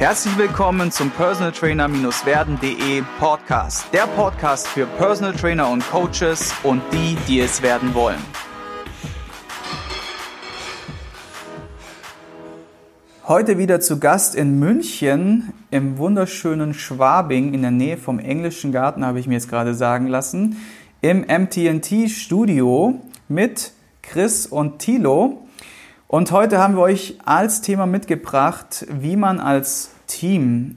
Herzlich willkommen zum Personal Trainer-werden.de Podcast. Der Podcast für Personal Trainer und Coaches und die, die es werden wollen. Heute wieder zu Gast in München im wunderschönen Schwabing in der Nähe vom Englischen Garten, habe ich mir jetzt gerade sagen lassen, im MTNT Studio mit Chris und Thilo. Und heute haben wir euch als Thema mitgebracht, wie man als Team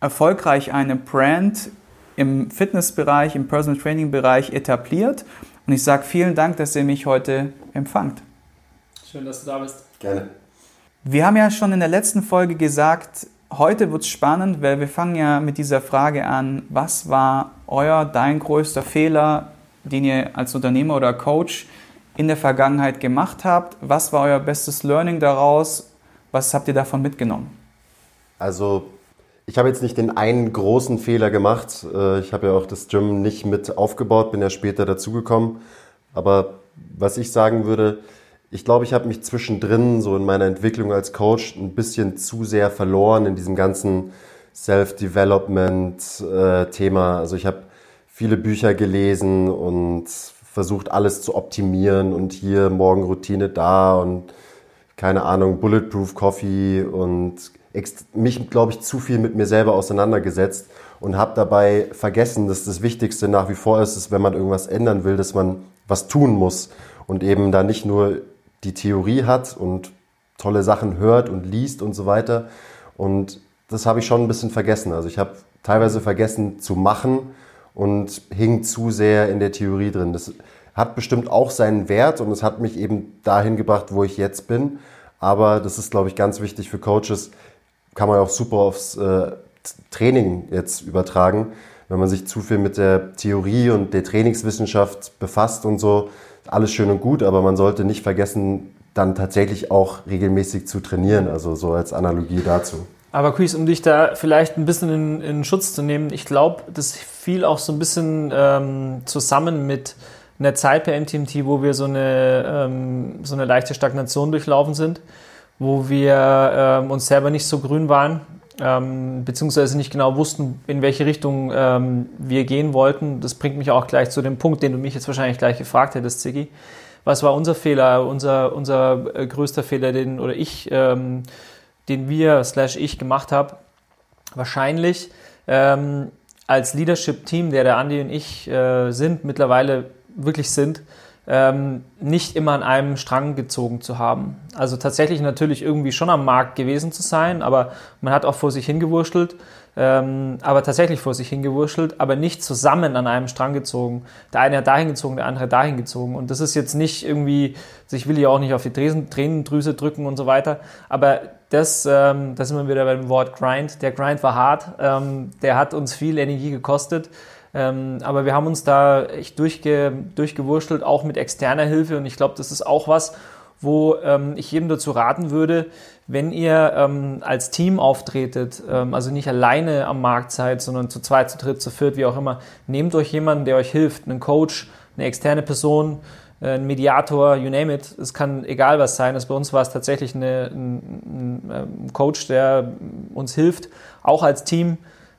erfolgreich eine Brand im Fitnessbereich, im Personal Training Bereich etabliert. Und ich sage vielen Dank, dass ihr mich heute empfangt. Schön, dass du da bist. Gerne. Wir haben ja schon in der letzten Folge gesagt, heute wird es spannend, weil wir fangen ja mit dieser Frage an, was war euer, dein größter Fehler, den ihr als Unternehmer oder Coach in der Vergangenheit gemacht habt. Was war euer bestes Learning daraus? Was habt ihr davon mitgenommen? Also ich habe jetzt nicht den einen großen Fehler gemacht. Äh, ich habe ja auch das Gym nicht mit aufgebaut, bin ja später dazugekommen. Aber was ich sagen würde, ich glaube, ich habe mich zwischendrin so in meiner Entwicklung als Coach ein bisschen zu sehr verloren in diesem ganzen Self-Development-Thema. Äh, also ich habe viele Bücher gelesen und versucht alles zu optimieren und hier Morgenroutine da und keine Ahnung, Bulletproof Coffee und mich, glaube ich, zu viel mit mir selber auseinandergesetzt und habe dabei vergessen, dass das Wichtigste nach wie vor ist, ist, wenn man irgendwas ändern will, dass man was tun muss und eben da nicht nur die Theorie hat und tolle Sachen hört und liest und so weiter. Und das habe ich schon ein bisschen vergessen. Also ich habe teilweise vergessen zu machen und hing zu sehr in der Theorie drin. Das hat bestimmt auch seinen Wert und es hat mich eben dahin gebracht, wo ich jetzt bin. Aber das ist, glaube ich, ganz wichtig für Coaches. Kann man auch super aufs äh, Training jetzt übertragen. Wenn man sich zu viel mit der Theorie und der Trainingswissenschaft befasst und so, alles schön und gut, aber man sollte nicht vergessen, dann tatsächlich auch regelmäßig zu trainieren. Also so als Analogie dazu. Aber Chris, um dich da vielleicht ein bisschen in, in Schutz zu nehmen, ich glaube, das fiel auch so ein bisschen ähm, zusammen mit einer Zeit bei MTMT, wo wir so eine, ähm, so eine leichte Stagnation durchlaufen sind, wo wir ähm, uns selber nicht so grün waren, ähm, beziehungsweise nicht genau wussten, in welche Richtung ähm, wir gehen wollten. Das bringt mich auch gleich zu dem Punkt, den du mich jetzt wahrscheinlich gleich gefragt hättest, Ziggy. Was war unser Fehler, unser, unser äh, größter Fehler, den oder ich ähm, den wir slash ich gemacht habe, wahrscheinlich als Leadership-Team, der der Andi und ich äh, sind, mittlerweile wirklich sind, ähm, nicht immer an einem Strang gezogen zu haben. Also tatsächlich natürlich irgendwie schon am Markt gewesen zu sein, aber man hat auch vor sich hingewurschtelt, ähm, aber tatsächlich vor sich hingewurschtelt, aber nicht zusammen an einem Strang gezogen. Der eine hat dahin gezogen, der andere dahin gezogen. Und das ist jetzt nicht irgendwie, also ich will ja auch nicht auf die Tränendrüse drücken und so weiter, aber das, ähm, da sind wir wieder beim Wort Grind. Der Grind war hart, ähm, der hat uns viel Energie gekostet. Ähm, aber wir haben uns da echt durchge, durchgewurschtelt, auch mit externer Hilfe. Und ich glaube, das ist auch was, wo ähm, ich jedem dazu raten würde, wenn ihr ähm, als Team auftretet, ähm, also nicht alleine am Markt seid, sondern zu zweit, zu dritt, zu viert, wie auch immer, nehmt euch jemanden, der euch hilft, einen Coach, eine externe Person, äh, ein Mediator, you name it. Es kann egal was sein. Also bei uns war es tatsächlich eine, ein, ein, Coach, der uns hilft, auch als Team,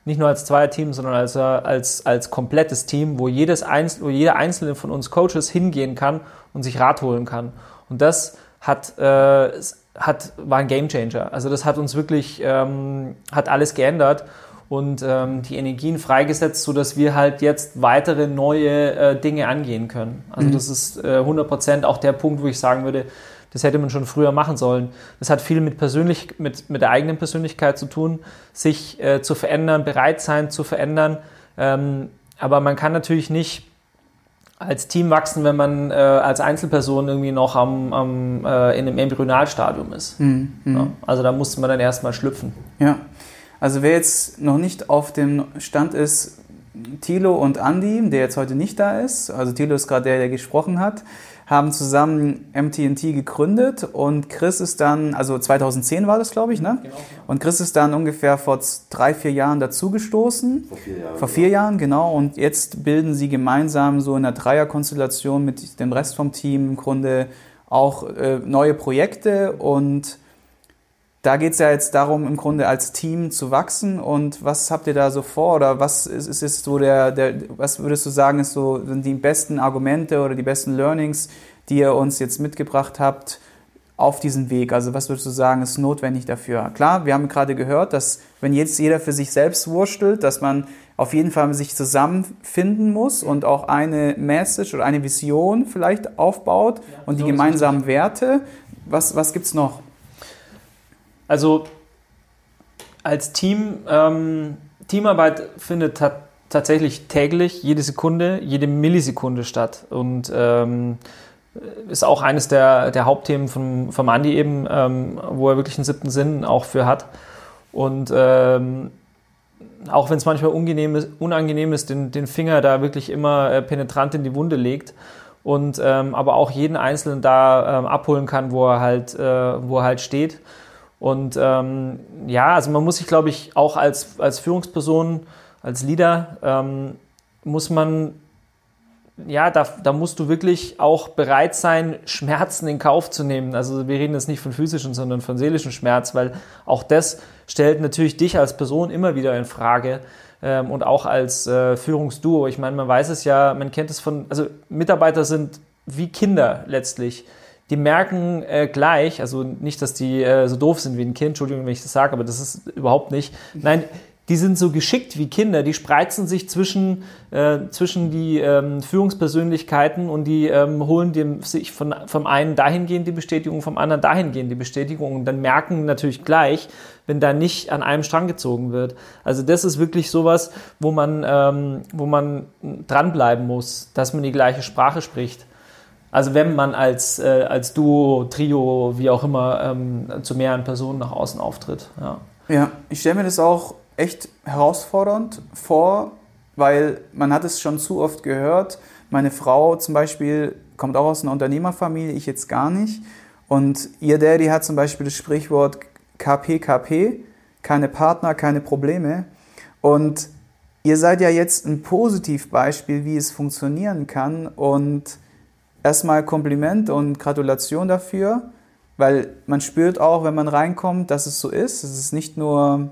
nicht nur als Zweierteam, sondern als, als, als komplettes Team, wo, jedes Einzel wo jeder einzelne von uns Coaches hingehen kann und sich Rat holen kann. Und das hat, äh, hat, war ein Gamechanger. Also das hat uns wirklich, ähm, hat alles geändert und ähm, die Energien freigesetzt, sodass wir halt jetzt weitere neue äh, Dinge angehen können. Also mhm. das ist äh, 100% auch der Punkt, wo ich sagen würde, das hätte man schon früher machen sollen. Das hat viel mit, persönlich, mit, mit der eigenen Persönlichkeit zu tun, sich äh, zu verändern, bereit sein zu verändern. Ähm, aber man kann natürlich nicht als Team wachsen, wenn man äh, als Einzelperson irgendwie noch am, am, äh, in einem Embryonalstadium ist. Mhm. Ja, also da musste man dann erstmal schlüpfen. Ja. Also wer jetzt noch nicht auf dem Stand ist, Thilo und Andy, der jetzt heute nicht da ist, also Thilo ist gerade der, der gesprochen hat, haben zusammen MTNT gegründet und Chris ist dann, also 2010 war das, glaube ich, ne? Genau. Und Chris ist dann ungefähr vor drei, vier Jahren dazugestoßen. Vor vier Jahren. Vor vier genau. Jahren, genau. Und jetzt bilden sie gemeinsam so in einer Dreierkonstellation mit dem Rest vom Team im Grunde auch äh, neue Projekte und da geht es ja jetzt darum, im Grunde als Team zu wachsen. Und was habt ihr da so vor? Oder was ist, ist, ist so der, der, was würdest du sagen, ist so, sind die besten Argumente oder die besten Learnings, die ihr uns jetzt mitgebracht habt auf diesen Weg? Also was würdest du sagen, ist notwendig dafür? Klar, wir haben gerade gehört, dass wenn jetzt jeder für sich selbst wurstelt, dass man auf jeden Fall sich zusammenfinden muss und auch eine Message oder eine Vision vielleicht aufbaut ja, und die gemeinsamen Werte. Was, was gibt es noch? Also als Team, ähm, Teamarbeit findet ta tatsächlich täglich, jede Sekunde, jede Millisekunde statt. Und ähm, ist auch eines der, der Hauptthemen von, vom Andi eben, ähm, wo er wirklich einen siebten Sinn auch für hat. Und ähm, auch wenn es manchmal unangenehm ist, unangenehm ist den, den Finger da wirklich immer äh, penetrant in die Wunde legt und ähm, aber auch jeden Einzelnen da ähm, abholen kann, wo er halt, äh, wo er halt steht. Und ähm, ja, also man muss sich, glaube ich, auch als, als Führungsperson, als Leader, ähm, muss man, ja, da, da musst du wirklich auch bereit sein, Schmerzen in Kauf zu nehmen. Also wir reden jetzt nicht von physischen, sondern von seelischen Schmerz, weil auch das stellt natürlich dich als Person immer wieder in Frage ähm, und auch als äh, Führungsduo. Ich meine, man weiß es ja, man kennt es von, also Mitarbeiter sind wie Kinder letztlich die merken äh, gleich, also nicht, dass die äh, so doof sind wie ein Kind, Entschuldigung, wenn ich das sage, aber das ist überhaupt nicht. Nein, die sind so geschickt wie Kinder, die spreizen sich zwischen, äh, zwischen die ähm, Führungspersönlichkeiten und die ähm, holen dem, sich von, vom einen dahingehend die Bestätigung, vom anderen dahingehend die Bestätigung und dann merken natürlich gleich, wenn da nicht an einem Strang gezogen wird. Also das ist wirklich sowas, wo man, ähm, wo man dranbleiben muss, dass man die gleiche Sprache spricht. Also wenn man als, äh, als Duo, Trio, wie auch immer, ähm, zu mehreren Personen nach außen auftritt. Ja, ja ich stelle mir das auch echt herausfordernd vor, weil man hat es schon zu oft gehört. Meine Frau zum Beispiel kommt auch aus einer Unternehmerfamilie, ich jetzt gar nicht. Und ihr Daddy hat zum Beispiel das Sprichwort KPKP, keine Partner, keine Probleme. Und ihr seid ja jetzt ein Positivbeispiel, wie es funktionieren kann. Und erstmal Kompliment und Gratulation dafür, weil man spürt auch, wenn man reinkommt, dass es so ist. Es ist nicht nur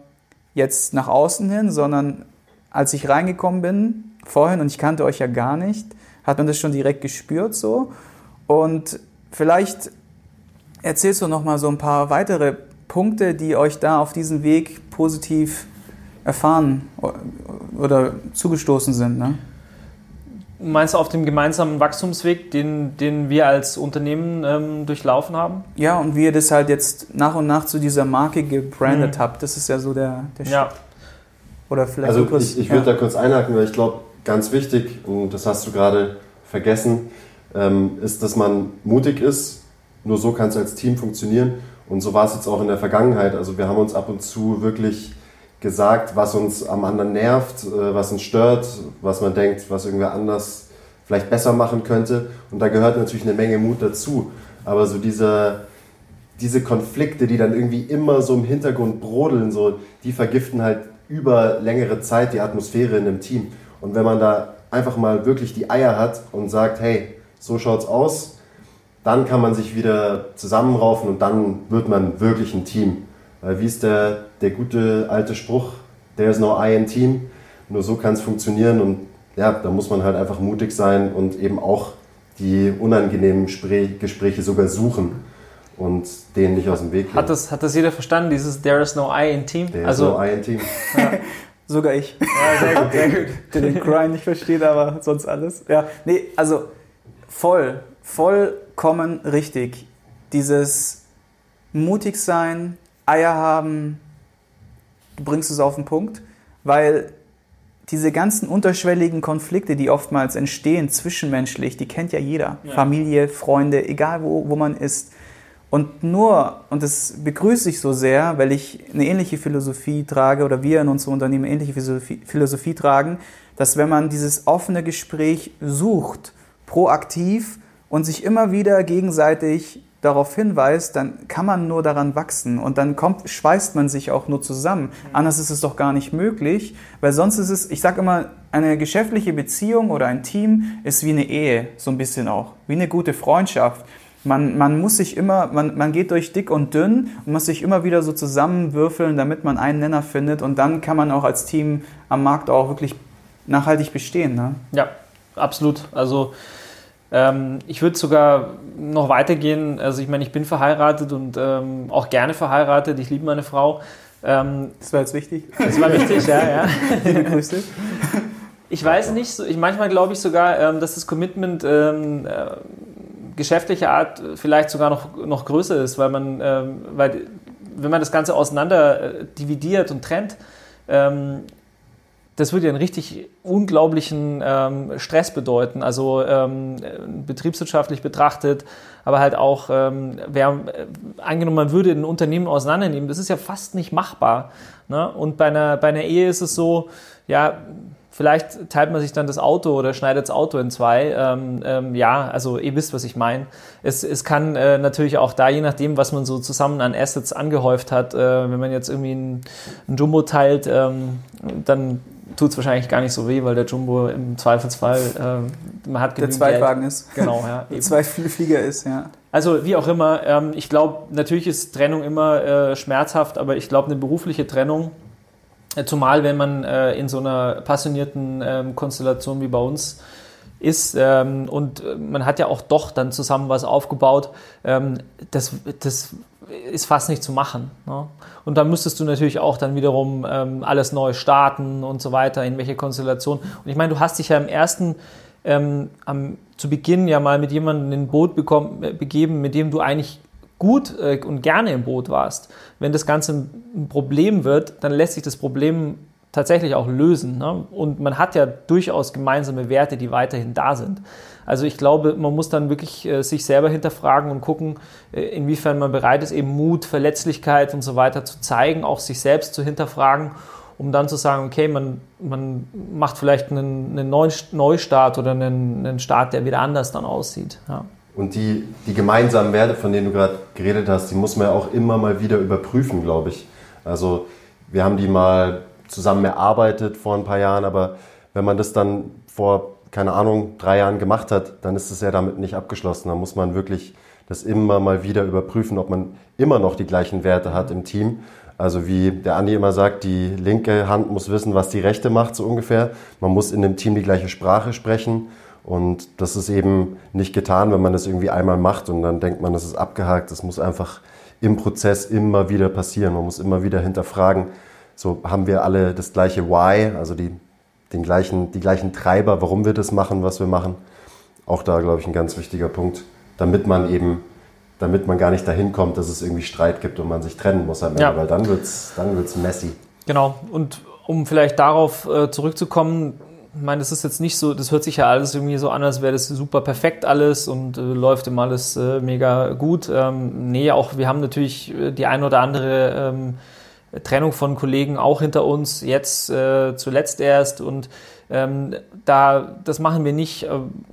jetzt nach außen hin, sondern als ich reingekommen bin, vorhin, und ich kannte euch ja gar nicht, hat man das schon direkt gespürt so. Und vielleicht erzählst du noch mal so ein paar weitere Punkte, die euch da auf diesem Weg positiv erfahren oder zugestoßen sind. Ne? Meinst du auf dem gemeinsamen Wachstumsweg, den, den wir als Unternehmen ähm, durchlaufen haben? Ja, und wie ihr das halt jetzt nach und nach zu dieser Marke gebrandet mhm. habt, das ist ja so der, der ja. Oder vielleicht also kurz, ich, ich würde ja. da kurz einhaken, weil ich glaube, ganz wichtig, und das hast du gerade vergessen, ähm, ist, dass man mutig ist. Nur so kann es als Team funktionieren. Und so war es jetzt auch in der Vergangenheit. Also wir haben uns ab und zu wirklich gesagt, was uns am anderen nervt, äh, was uns stört, was man denkt, was irgendwer anders vielleicht besser machen könnte. Und da gehört natürlich eine Menge Mut dazu. Aber so diese, diese Konflikte, die dann irgendwie immer so im Hintergrund brodeln, so, die vergiften halt über längere Zeit die Atmosphäre in einem Team. Und wenn man da einfach mal wirklich die Eier hat und sagt, hey, so schaut's aus, dann kann man sich wieder zusammenraufen und dann wird man wirklich ein Team. Weil wie ist der, der gute alte Spruch, there is no I in Team. Nur so kann es funktionieren und ja, da muss man halt einfach mutig sein und eben auch die unangenehmen Gespräche sogar suchen und denen nicht aus dem Weg gehen. Hat das, hat das jeder verstanden, dieses There is no I in Team? There also, is no I in Team. Ja. Sogar ich. Ja, sehr gut, sehr gut. Der den Grind nicht versteht, aber sonst alles. Ja, nee, also voll, vollkommen richtig. Dieses mutig sein, Eier haben, du bringst es auf den Punkt, weil diese ganzen unterschwelligen Konflikte, die oftmals entstehen zwischenmenschlich, die kennt ja jeder. Ja. Familie, Freunde, egal wo, wo man ist. Und nur, und das begrüße ich so sehr, weil ich eine ähnliche Philosophie trage oder wir in unserem Unternehmen eine ähnliche Philosophie, Philosophie tragen, dass wenn man dieses offene Gespräch sucht, proaktiv und sich immer wieder gegenseitig darauf hinweist, dann kann man nur daran wachsen und dann kommt, schweißt man sich auch nur zusammen. Anders ist es doch gar nicht möglich, weil sonst ist es, ich sage immer, eine geschäftliche Beziehung oder ein Team ist wie eine Ehe, so ein bisschen auch, wie eine gute Freundschaft. man, man muss sich immer, man, man geht durch dick und dünn und muss sich immer wieder so zusammenwürfeln, damit man einen Nenner findet und dann kann man auch als Team am Markt auch wirklich nachhaltig bestehen. Ne? Ja, absolut. Also ähm, ich würde sogar noch weitergehen. Also ich meine, ich bin verheiratet und ähm, auch gerne verheiratet. Ich liebe meine Frau. Ähm, das war jetzt wichtig. Das war wichtig, ja, ja. Liebe Grüße. Ich weiß nicht, ich, manchmal glaube ich sogar, ähm, dass das Commitment ähm, äh, geschäftlicher Art vielleicht sogar noch, noch größer ist, weil man, ähm, weil, wenn man das Ganze auseinander äh, dividiert und trennt, ähm, das würde ja einen richtig unglaublichen ähm, Stress bedeuten. Also ähm, betriebswirtschaftlich betrachtet, aber halt auch, ähm, wer, äh, angenommen, man würde ein Unternehmen auseinandernehmen, das ist ja fast nicht machbar. Ne? Und bei einer, bei einer Ehe ist es so, ja, Vielleicht teilt man sich dann das Auto oder schneidet das Auto in zwei. Ähm, ähm, ja, also ihr wisst, was ich meine. Es, es kann äh, natürlich auch da, je nachdem, was man so zusammen an Assets angehäuft hat, äh, wenn man jetzt irgendwie ein, ein Jumbo teilt, ähm, dann tut es wahrscheinlich gar nicht so weh, weil der Jumbo im Zweifelsfall, äh, man hat Der Zweitwagen Geld. ist. Genau, ja. Der Zweitflieger ist, ja. Also wie auch immer, ähm, ich glaube, natürlich ist Trennung immer äh, schmerzhaft, aber ich glaube, eine berufliche Trennung Zumal, wenn man äh, in so einer passionierten ähm, Konstellation wie bei uns ist ähm, und äh, man hat ja auch doch dann zusammen was aufgebaut, ähm, das, das ist fast nicht zu machen. Ne? Und dann müsstest du natürlich auch dann wiederum ähm, alles neu starten und so weiter, in welche Konstellation. Und ich meine, du hast dich ja im ersten, ähm, am, zu Beginn ja mal mit jemandem in ein Boot bekommen, äh, begeben, mit dem du eigentlich gut äh, und gerne im Boot warst, wenn das Ganze ein Problem wird, dann lässt sich das Problem tatsächlich auch lösen. Ne? Und man hat ja durchaus gemeinsame Werte, die weiterhin da sind. Also ich glaube, man muss dann wirklich äh, sich selber hinterfragen und gucken, äh, inwiefern man bereit ist, eben Mut, Verletzlichkeit und so weiter zu zeigen, auch sich selbst zu hinterfragen, um dann zu sagen, okay, man, man macht vielleicht einen, einen Neustart oder einen, einen Start, der wieder anders dann aussieht. Ja. Und die, die gemeinsamen Werte, von denen du gerade geredet hast, die muss man ja auch immer mal wieder überprüfen, glaube ich. Also wir haben die mal zusammen erarbeitet vor ein paar Jahren, aber wenn man das dann vor, keine Ahnung, drei Jahren gemacht hat, dann ist es ja damit nicht abgeschlossen. Da muss man wirklich das immer mal wieder überprüfen, ob man immer noch die gleichen Werte hat im Team. Also wie der Andi immer sagt, die linke Hand muss wissen, was die rechte macht, so ungefähr. Man muss in dem Team die gleiche Sprache sprechen und das ist eben nicht getan, wenn man das irgendwie einmal macht und dann denkt man, das ist abgehakt. Das muss einfach im Prozess immer wieder passieren. Man muss immer wieder hinterfragen, so haben wir alle das gleiche Why, also die, den gleichen, die gleichen Treiber, warum wir das machen, was wir machen. Auch da, glaube ich, ein ganz wichtiger Punkt, damit man eben, damit man gar nicht dahin kommt, dass es irgendwie Streit gibt und man sich trennen muss am Ende, ja. weil dann wird es dann wird's messy. Genau, und um vielleicht darauf äh, zurückzukommen, ich meine, das ist jetzt nicht so, das hört sich ja alles irgendwie so an, als wäre das super perfekt alles und äh, läuft immer alles äh, mega gut. Ähm, nee, auch wir haben natürlich äh, die ein oder andere ähm, Trennung von Kollegen auch hinter uns, jetzt äh, zuletzt erst und ähm, da, das machen wir nicht äh,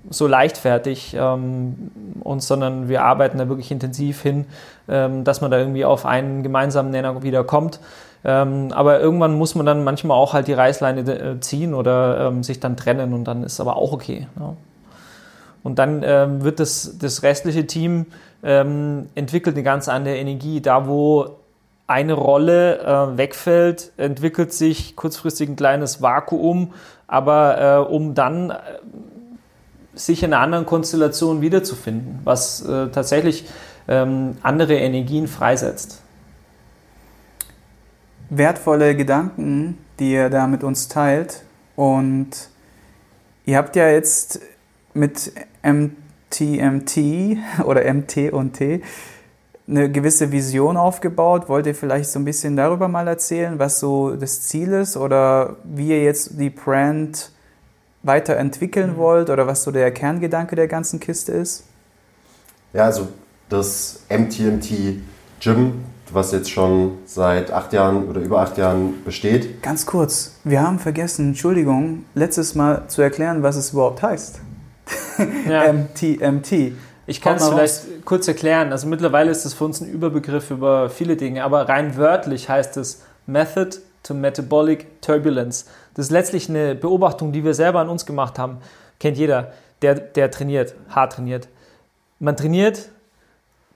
so leichtfertig ähm, uns, sondern wir arbeiten da wirklich intensiv hin, ähm, dass man da irgendwie auf einen gemeinsamen Nenner wieder kommt. Ähm, aber irgendwann muss man dann manchmal auch halt die Reißleine äh, ziehen oder ähm, sich dann trennen und dann ist aber auch okay. Ja. Und dann ähm, wird das, das restliche Team ähm, entwickelt eine ganz andere Energie. Da, wo eine Rolle äh, wegfällt, entwickelt sich kurzfristig ein kleines Vakuum, aber äh, um dann äh, sich in einer anderen Konstellation wiederzufinden, was äh, tatsächlich ähm, andere Energien freisetzt wertvolle Gedanken, die ihr da mit uns teilt. Und ihr habt ja jetzt mit MTMT oder MT und T eine gewisse Vision aufgebaut. Wollt ihr vielleicht so ein bisschen darüber mal erzählen, was so das Ziel ist oder wie ihr jetzt die Brand weiterentwickeln mhm. wollt oder was so der Kerngedanke der ganzen Kiste ist? Ja, also das MTMT Gym was jetzt schon seit acht Jahren oder über acht Jahren besteht. Ganz kurz, wir haben vergessen, Entschuldigung, letztes Mal zu erklären, was es überhaupt heißt. Ja. MTMT. Ich kann es vielleicht raus. kurz erklären. Also mittlerweile ist es für uns ein Überbegriff über viele Dinge, aber rein wörtlich heißt es Method to Metabolic Turbulence. Das ist letztlich eine Beobachtung, die wir selber an uns gemacht haben. Kennt jeder, der, der trainiert, hart trainiert. Man trainiert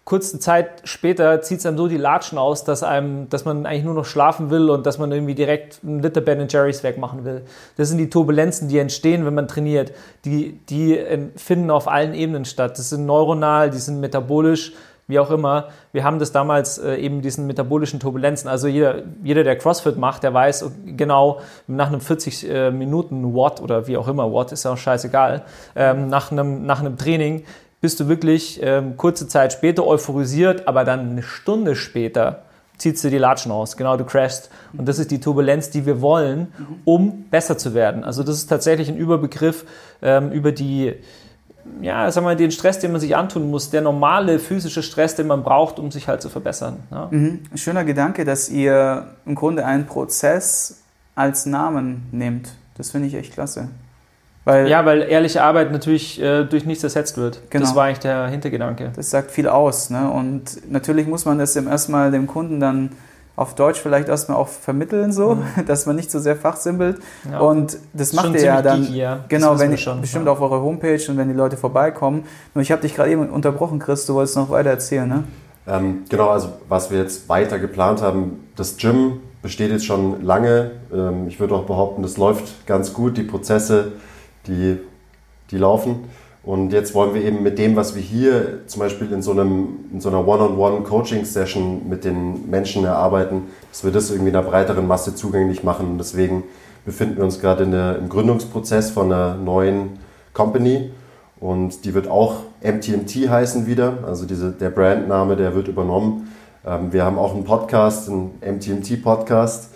kurze Zeit später zieht es einem so die Latschen aus, dass, einem, dass man eigentlich nur noch schlafen will und dass man irgendwie direkt einen Liter Ben Jerry's wegmachen will. Das sind die Turbulenzen, die entstehen, wenn man trainiert. Die, die finden auf allen Ebenen statt. Das sind neuronal, die sind metabolisch, wie auch immer. Wir haben das damals äh, eben diesen metabolischen Turbulenzen. Also jeder, jeder, der CrossFit macht, der weiß genau nach einem 40 äh, Minuten Watt oder wie auch immer, Watt ist ja auch scheißegal, ähm, nach, einem, nach einem Training bist du wirklich ähm, kurze Zeit später euphorisiert, aber dann eine Stunde später ziehst du die Latschen aus. Genau, du crashst. Und das ist die Turbulenz, die wir wollen, um besser zu werden. Also das ist tatsächlich ein Überbegriff ähm, über die, ja, sagen mal, den Stress, den man sich antun muss, der normale physische Stress, den man braucht, um sich halt zu verbessern. Ja. Mhm. Schöner Gedanke, dass ihr im Grunde einen Prozess als Namen nehmt. Das finde ich echt klasse. Weil, ja, weil ehrliche Arbeit natürlich äh, durch nichts ersetzt wird. Genau. Das war eigentlich der Hintergedanke. Das sagt viel aus. Ne? Und natürlich muss man das erstmal dem Kunden dann auf Deutsch vielleicht erstmal auch vermitteln, so, mhm. dass man nicht so sehr fachsimpelt. Ja. Und das macht ihr ja dann, geeky, ja. genau, wenn schon, bestimmt ja. auf eurer Homepage und wenn die Leute vorbeikommen. Nur ich habe dich gerade eben unterbrochen, Chris, du wolltest noch weiter erzählen, ne? Ähm, genau, also was wir jetzt weiter geplant haben, das Gym besteht jetzt schon lange. Ähm, ich würde auch behaupten, das läuft ganz gut. Die Prozesse die, die laufen. Und jetzt wollen wir eben mit dem, was wir hier zum Beispiel in so, einem, in so einer One-on-One-Coaching-Session mit den Menschen erarbeiten, dass wir das irgendwie einer breiteren Masse zugänglich machen. Und deswegen befinden wir uns gerade der, im Gründungsprozess von einer neuen Company. Und die wird auch MTMT heißen wieder. Also diese, der Brandname, der wird übernommen. Ähm, wir haben auch einen Podcast, einen MTMT-Podcast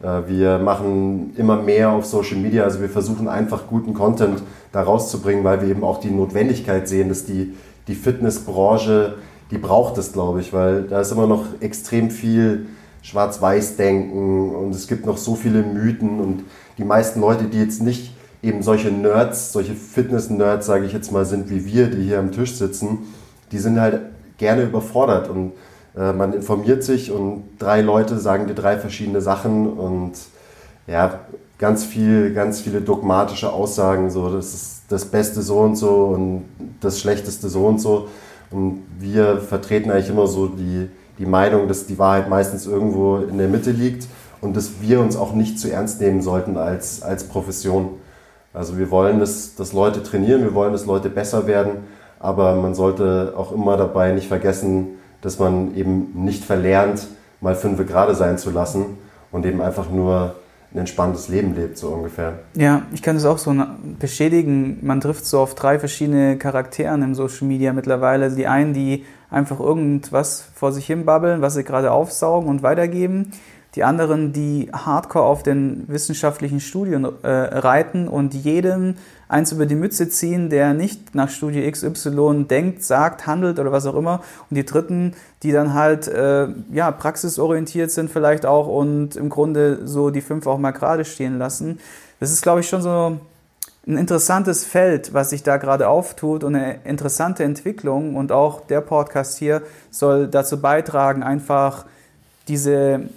wir machen immer mehr auf Social Media, also wir versuchen einfach guten Content da rauszubringen, weil wir eben auch die Notwendigkeit sehen, dass die, die Fitnessbranche, die braucht es, glaube ich, weil da ist immer noch extrem viel Schwarz-Weiß-Denken und es gibt noch so viele Mythen und die meisten Leute, die jetzt nicht eben solche Nerds, solche Fitness-Nerds, sage ich jetzt mal, sind wie wir, die hier am Tisch sitzen, die sind halt gerne überfordert und äh, man informiert sich und drei Leute sagen dir drei verschiedene Sachen und ja, ganz viel, ganz viele dogmatische Aussagen, so das ist das Beste so und so und das Schlechteste so und so. Und wir vertreten eigentlich immer so die, die Meinung, dass die Wahrheit meistens irgendwo in der Mitte liegt und dass wir uns auch nicht zu ernst nehmen sollten als, als Profession. Also wir wollen, dass, dass Leute trainieren, wir wollen, dass Leute besser werden, aber man sollte auch immer dabei nicht vergessen, dass man eben nicht verlernt, mal fünf gerade sein zu lassen und eben einfach nur ein entspanntes Leben lebt, so ungefähr. Ja, ich kann es auch so bestätigen. Man trifft so auf drei verschiedene Charakteren im Social Media mittlerweile. Die einen, die einfach irgendwas vor sich hin babbeln, was sie gerade aufsaugen und weitergeben. Die anderen, die hardcore auf den wissenschaftlichen Studien äh, reiten und jeden eins über die Mütze ziehen, der nicht nach Studie XY denkt, sagt, handelt oder was auch immer. Und die dritten, die dann halt äh, ja, praxisorientiert sind vielleicht auch und im Grunde so die fünf auch mal gerade stehen lassen. Das ist, glaube ich, schon so ein interessantes Feld, was sich da gerade auftut und eine interessante Entwicklung. Und auch der Podcast hier soll dazu beitragen, einfach diese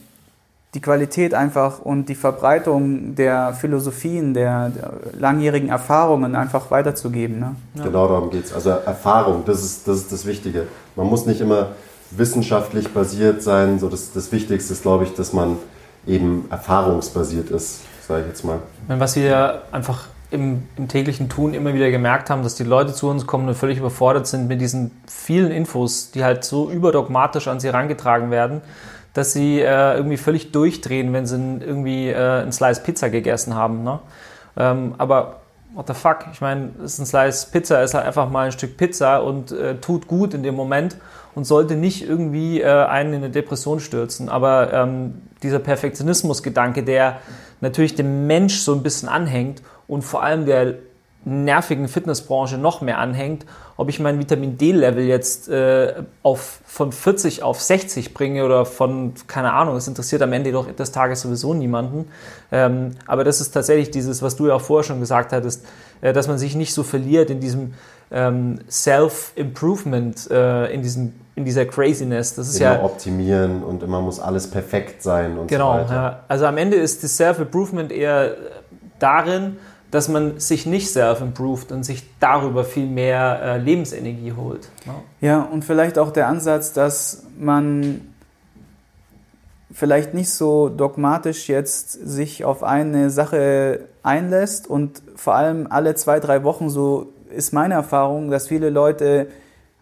die Qualität einfach und die Verbreitung der Philosophien, der, der langjährigen Erfahrungen einfach weiterzugeben. Ne? Ja. Genau darum geht es. Also Erfahrung, das ist, das ist das Wichtige. Man muss nicht immer wissenschaftlich basiert sein. So das, das Wichtigste ist, glaube ich, dass man eben erfahrungsbasiert ist, sage ich jetzt mal. Was wir einfach im, im, täglichen Tun immer wieder gemerkt haben, dass die Leute zu uns kommen und völlig überfordert sind mit diesen vielen Infos, die halt so überdogmatisch an sie herangetragen werden dass sie äh, irgendwie völlig durchdrehen, wenn sie irgendwie äh, ein Slice Pizza gegessen haben. Ne? Ähm, aber what the fuck? Ich meine, ein Slice Pizza ist halt einfach mal ein Stück Pizza und äh, tut gut in dem Moment und sollte nicht irgendwie äh, einen in eine Depression stürzen. Aber ähm, dieser Perfektionismus-Gedanke, der natürlich dem Mensch so ein bisschen anhängt und vor allem der nervigen Fitnessbranche noch mehr anhängt, ob ich mein Vitamin D-Level jetzt äh, auf, von 40 auf 60 bringe oder von, keine Ahnung, es interessiert am Ende doch des Tages sowieso niemanden. Ähm, aber das ist tatsächlich dieses, was du ja auch vorher schon gesagt hattest, äh, dass man sich nicht so verliert in diesem ähm, Self-Improvement, äh, in, diesem, in dieser Craziness. Das ist immer ja optimieren und immer muss alles perfekt sein und genau, so weiter. Ja. Also am Ende ist das Self-Improvement eher darin, dass man sich nicht self-improved und sich darüber viel mehr äh, Lebensenergie holt. Ne? Ja, und vielleicht auch der Ansatz, dass man vielleicht nicht so dogmatisch jetzt sich auf eine Sache einlässt und vor allem alle zwei, drei Wochen, so ist meine Erfahrung, dass viele Leute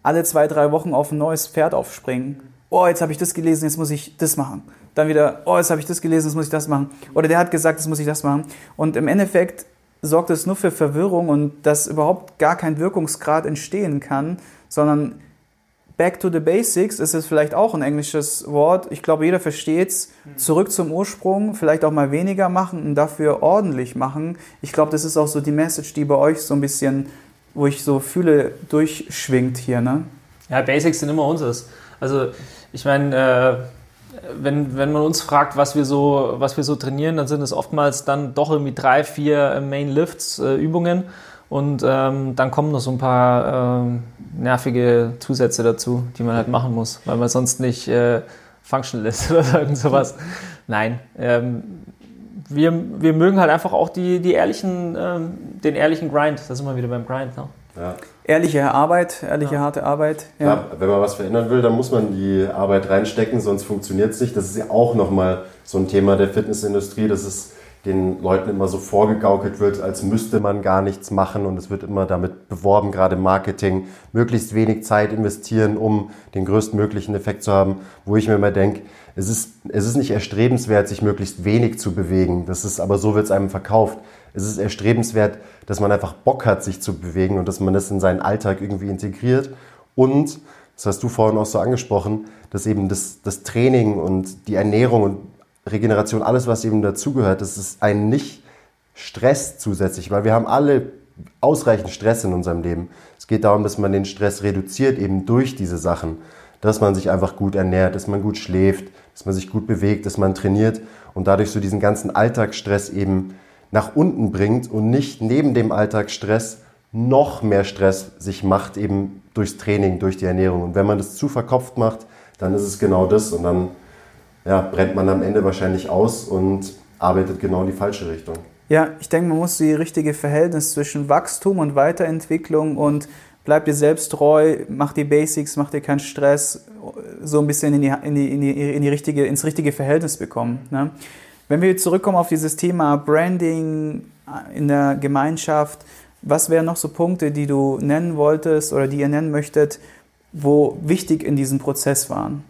alle zwei, drei Wochen auf ein neues Pferd aufspringen. Oh, jetzt habe ich das gelesen, jetzt muss ich das machen. Dann wieder, oh, jetzt habe ich das gelesen, jetzt muss ich das machen. Oder der hat gesagt, jetzt muss ich das machen. Und im Endeffekt sorgt es nur für Verwirrung und dass überhaupt gar kein Wirkungsgrad entstehen kann, sondern Back to the Basics ist es vielleicht auch ein englisches Wort. Ich glaube, jeder versteht es. Mhm. Zurück zum Ursprung, vielleicht auch mal weniger machen und dafür ordentlich machen. Ich glaube, das ist auch so die Message, die bei euch so ein bisschen, wo ich so fühle, durchschwingt hier. Ne? Ja, Basics sind immer unseres. Also, ich meine, äh, wenn, wenn man uns fragt, was wir, so, was wir so trainieren, dann sind es oftmals dann doch irgendwie drei, vier Main Lifts, äh, Übungen. Und ähm, dann kommen noch so ein paar ähm, nervige Zusätze dazu, die man halt machen muss, weil man sonst nicht äh, functional ist oder irgend sowas. Nein. Ähm, wir, wir mögen halt einfach auch die, die ehrlichen, ähm, den ehrlichen Grind. Da sind wir wieder beim Grind. Ne? Ja. Ehrliche Arbeit, ehrliche ja. harte Arbeit. Ja. Klar, wenn man was verändern will, dann muss man die Arbeit reinstecken, sonst funktioniert es nicht. Das ist ja auch nochmal so ein Thema der Fitnessindustrie. Das ist den Leuten immer so vorgegaukelt wird, als müsste man gar nichts machen und es wird immer damit beworben, gerade im Marketing, möglichst wenig Zeit investieren, um den größtmöglichen Effekt zu haben, wo ich mir immer denke, es ist, es ist nicht erstrebenswert, sich möglichst wenig zu bewegen. Das ist aber so wird es einem verkauft. Es ist erstrebenswert, dass man einfach Bock hat, sich zu bewegen und dass man das in seinen Alltag irgendwie integriert. Und, das hast du vorhin auch so angesprochen, dass eben das, das Training und die Ernährung und Regeneration, alles, was eben dazugehört, das ist ein nicht Stress zusätzlich, weil wir haben alle ausreichend Stress in unserem Leben. Es geht darum, dass man den Stress reduziert, eben durch diese Sachen. Dass man sich einfach gut ernährt, dass man gut schläft, dass man sich gut bewegt, dass man trainiert und dadurch so diesen ganzen Alltagsstress eben nach unten bringt und nicht neben dem Alltagsstress noch mehr Stress sich macht, eben durchs Training, durch die Ernährung. Und wenn man das zu verkopft macht, dann ist es genau das und dann ja, brennt man am Ende wahrscheinlich aus und arbeitet genau in die falsche Richtung. Ja, ich denke, man muss die richtige Verhältnis zwischen Wachstum und Weiterentwicklung und bleib dir selbst treu, mach die Basics, mach dir keinen Stress, so ein bisschen in die, in die, in die, in die richtige, ins richtige Verhältnis bekommen. Ne? Wenn wir zurückkommen auf dieses Thema Branding in der Gemeinschaft, was wären noch so Punkte, die du nennen wolltest oder die ihr nennen möchtet, wo wichtig in diesem Prozess waren?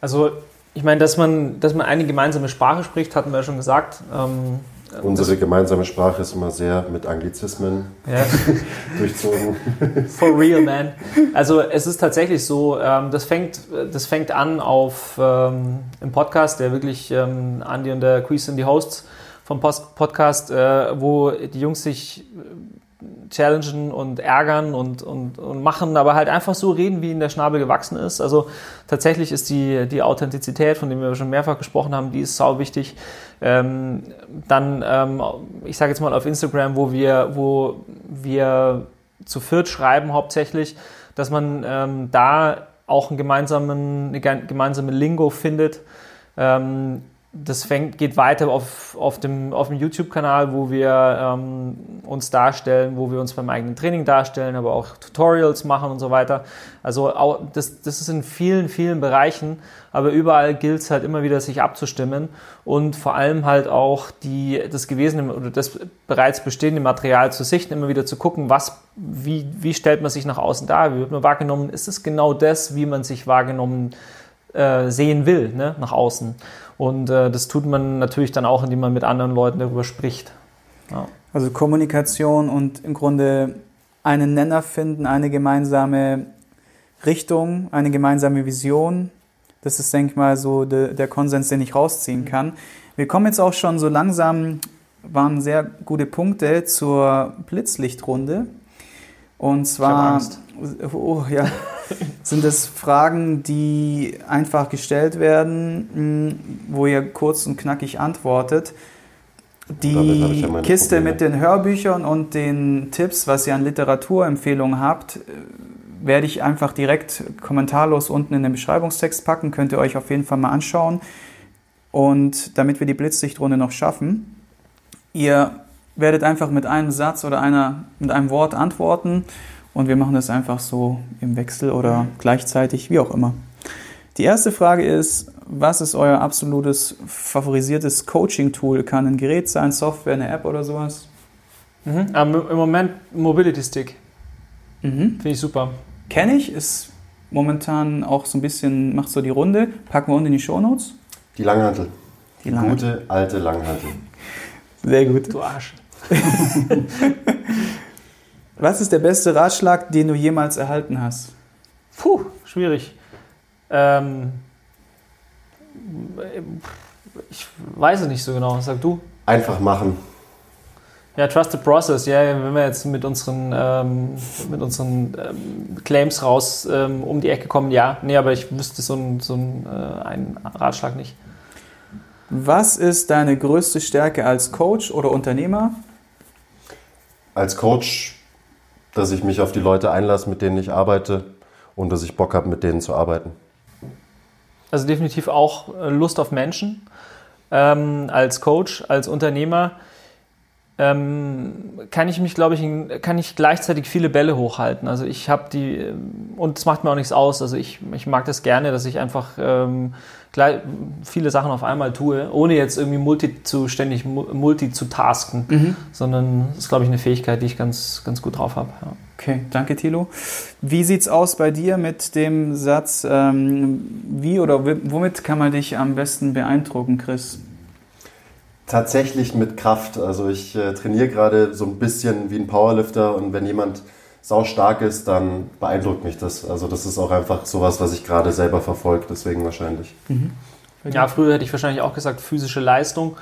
Also ich meine, dass man, dass man eine gemeinsame Sprache spricht, hatten wir ja schon gesagt. Ähm, Unsere gemeinsame Sprache ist immer sehr mit Anglizismen ja. durchzogen. For real, man. Also es ist tatsächlich so, ähm, das, fängt, das fängt an auf ähm, im Podcast, der wirklich ähm, Andy und der Quiz sind die Hosts vom Post Podcast, äh, wo die Jungs sich challengen und ärgern und, und, und machen, aber halt einfach so reden, wie in der Schnabel gewachsen ist. Also tatsächlich ist die, die Authentizität, von der wir schon mehrfach gesprochen haben, die ist sau wichtig. Ähm, dann, ähm, ich sage jetzt mal auf Instagram, wo wir, wo wir zu viert schreiben hauptsächlich, dass man ähm, da auch einen gemeinsamen, eine gemeinsame Lingo findet. Ähm, das fängt, geht weiter auf, auf dem, auf dem YouTube-Kanal, wo wir ähm, uns darstellen, wo wir uns beim eigenen Training darstellen, aber auch Tutorials machen und so weiter. Also auch, das, das ist in vielen, vielen Bereichen, aber überall gilt es halt immer wieder, sich abzustimmen und vor allem halt auch die, das gewesene oder das bereits bestehende Material zu sichten, immer wieder zu gucken, was, wie, wie stellt man sich nach außen dar, wie wird man wahrgenommen, ist es genau das, wie man sich wahrgenommen äh, sehen will, ne, nach außen. Und äh, das tut man natürlich dann auch, indem man mit anderen Leuten darüber spricht. Ja. Also Kommunikation und im Grunde einen Nenner finden, eine gemeinsame Richtung, eine gemeinsame Vision. Das ist, denke ich mal, so de, der Konsens, den ich rausziehen kann. Wir kommen jetzt auch schon so langsam, waren sehr gute Punkte zur Blitzlichtrunde. Und zwar, oh ja, sind es Fragen, die einfach gestellt werden, hm, wo ihr kurz und knackig antwortet. Die ja Kiste Probleme. mit den Hörbüchern und den Tipps, was ihr an Literaturempfehlungen habt, werde ich einfach direkt kommentarlos unten in den Beschreibungstext packen. Könnt ihr euch auf jeden Fall mal anschauen. Und damit wir die Blitzsichtrunde noch schaffen, Ihr werdet einfach mit einem Satz oder einer, mit einem Wort antworten und wir machen das einfach so im Wechsel oder gleichzeitig, wie auch immer. Die erste Frage ist, was ist euer absolutes favorisiertes Coaching-Tool? Kann ein Gerät sein, Software, eine App oder sowas? Mhm. Aber Im Moment Mobility Stick. Mhm. Finde ich super. Kenne ich, ist momentan auch so ein bisschen, macht so die Runde. Packen wir unten in die Shownotes. Die Langhantel. Die Lange. Gute alte Langhantel. Sehr gut. Du Arsch. Was ist der beste Ratschlag, den du jemals erhalten hast? Puh, schwierig. Ähm, ich weiß es nicht so genau. Sag du. Einfach machen. Ja, Trust the Process. Ja, wenn wir jetzt mit unseren, ähm, mit unseren ähm, Claims raus ähm, um die Ecke kommen, ja. Nee, aber ich wüsste so, ein, so ein, äh, einen Ratschlag nicht. Was ist deine größte Stärke als Coach oder Unternehmer? Als Coach, dass ich mich auf die Leute einlasse, mit denen ich arbeite und dass ich Bock habe, mit denen zu arbeiten. Also definitiv auch äh, Lust auf Menschen. Ähm, als Coach, als Unternehmer ähm, kann ich mich, glaube ich, kann ich gleichzeitig viele Bälle hochhalten. Also ich habe die, ähm, und es macht mir auch nichts aus. Also ich, ich mag das gerne, dass ich einfach ähm, gleich, viele Sachen auf einmal tue, ohne jetzt irgendwie multi zu, ständig multi zu tasken, Mhm. sondern das ist, glaube ich, eine Fähigkeit, die ich ganz, ganz gut drauf habe. Ja. Okay, danke Thilo. Wie sieht's aus bei dir mit dem Satz, ähm, wie oder womit kann man dich am besten beeindrucken, Chris? Tatsächlich mit Kraft. Also ich äh, trainiere gerade so ein bisschen wie ein Powerlifter und wenn jemand sau stark ist, dann beeindruckt mich das. Also das ist auch einfach sowas, was ich gerade selber verfolge, deswegen wahrscheinlich. Ja, früher hätte ich wahrscheinlich auch gesagt physische Leistung.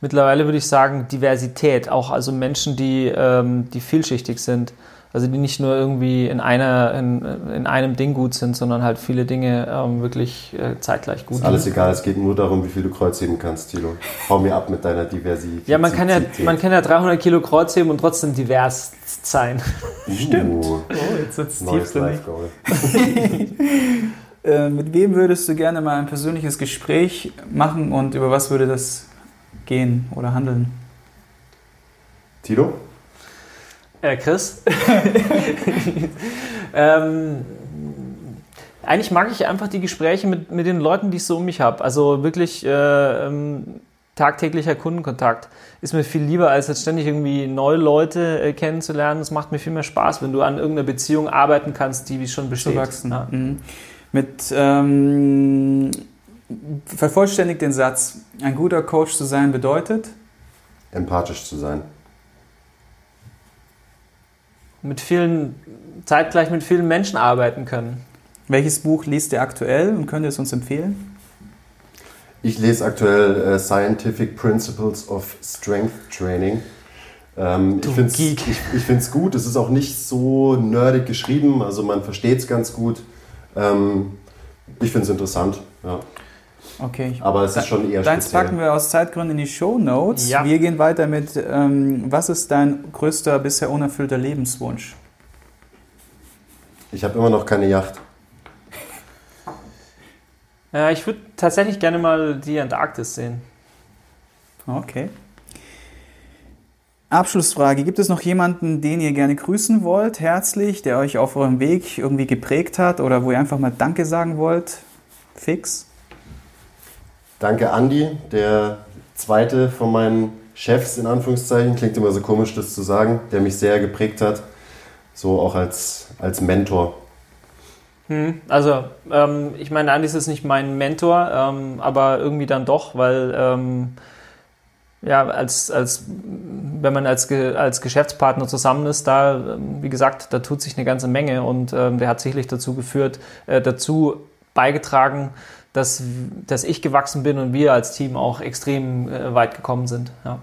Mittlerweile würde ich sagen Diversität, auch also Menschen, die, ähm, die vielschichtig sind. Also die nicht nur irgendwie in, einer, in, in einem Ding gut sind, sondern halt viele Dinge ähm, wirklich äh, zeitgleich gut Ist alles sind. egal, es geht nur darum, wie viel du Kreuzheben kannst, Tilo. Hau mir ab mit deiner Diversität. Ja, man kann ja, man kann ja 300 Kilo Kreuzheben und trotzdem divers sein. Stimmt. Oh, jetzt wird's Neues. Life Goal. Äh, mit wem würdest du gerne mal ein persönliches Gespräch machen und über was würde das gehen oder handeln? Tilo? Äh, Chris? ähm, eigentlich mag ich einfach die Gespräche mit, mit den Leuten, die ich so um mich habe. Also wirklich äh, ähm, tagtäglicher Kundenkontakt ist mir viel lieber, als jetzt ständig irgendwie neue Leute äh, kennenzulernen. Es macht mir viel mehr Spaß, wenn du an irgendeiner Beziehung arbeiten kannst, die wie schon besteht. Zu wachsen. Ja. Mhm. Mit ähm, vervollständigt den Satz, ein guter Coach zu sein bedeutet. Empathisch zu sein. Mit vielen, zeitgleich mit vielen Menschen arbeiten können. Welches Buch liest ihr aktuell und könnt ihr es uns empfehlen? Ich lese aktuell äh, Scientific Principles of Strength Training. Ähm, Du ich finde es ich, ich gut. Es ist auch nicht so nerdig geschrieben, also man versteht es ganz gut. Ähm, ich finde es interessant, ja. Okay. aber es ist schon eher Deins speziell. packen wir aus Zeitgründen in die Show Notes. Ja. Wir gehen weiter mit, ähm, was ist dein größter bisher unerfüllter Lebenswunsch? Ich habe immer noch keine Yacht. Ja, ich würde tatsächlich gerne mal die Antarktis sehen. Okay. Abschlussfrage. Gibt es noch jemanden, den ihr gerne grüßen wollt, herzlich, der euch auf eurem Weg irgendwie geprägt hat oder wo ihr einfach mal Danke sagen wollt? Fix? Danke Andi, der zweite von meinen Chefs in Anführungszeichen, klingt immer so komisch, das zu sagen, der mich sehr geprägt hat, so auch als, als Mentor. Hm, Also, ähm, ich meine, Andi ist nicht mein Mentor, ähm, aber irgendwie dann doch, weil ähm, ja, als, als, wenn man als, als Geschäftspartner zusammen ist, da, ähm, wie gesagt, da tut sich eine ganze Menge und ähm, der hat sicherlich dazu geführt, äh, dazu beigetragen, dass, dass ich gewachsen bin und wir als Team auch extrem äh, weit gekommen sind. Ja.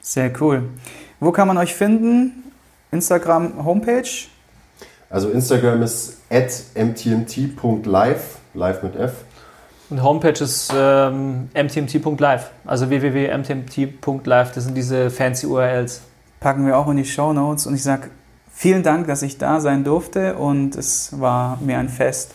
Sehr cool. Wo kann man euch finden? Instagram, Homepage? Also Instagram ist at mtmt.live, live mit F. Und Homepage ist ähm, mtmt.live, also www.mtmt.live, das sind diese fancy URLs. Packen wir auch in die Show Notes und ich sage vielen Dank, dass ich da sein durfte und es war mir ein Fest.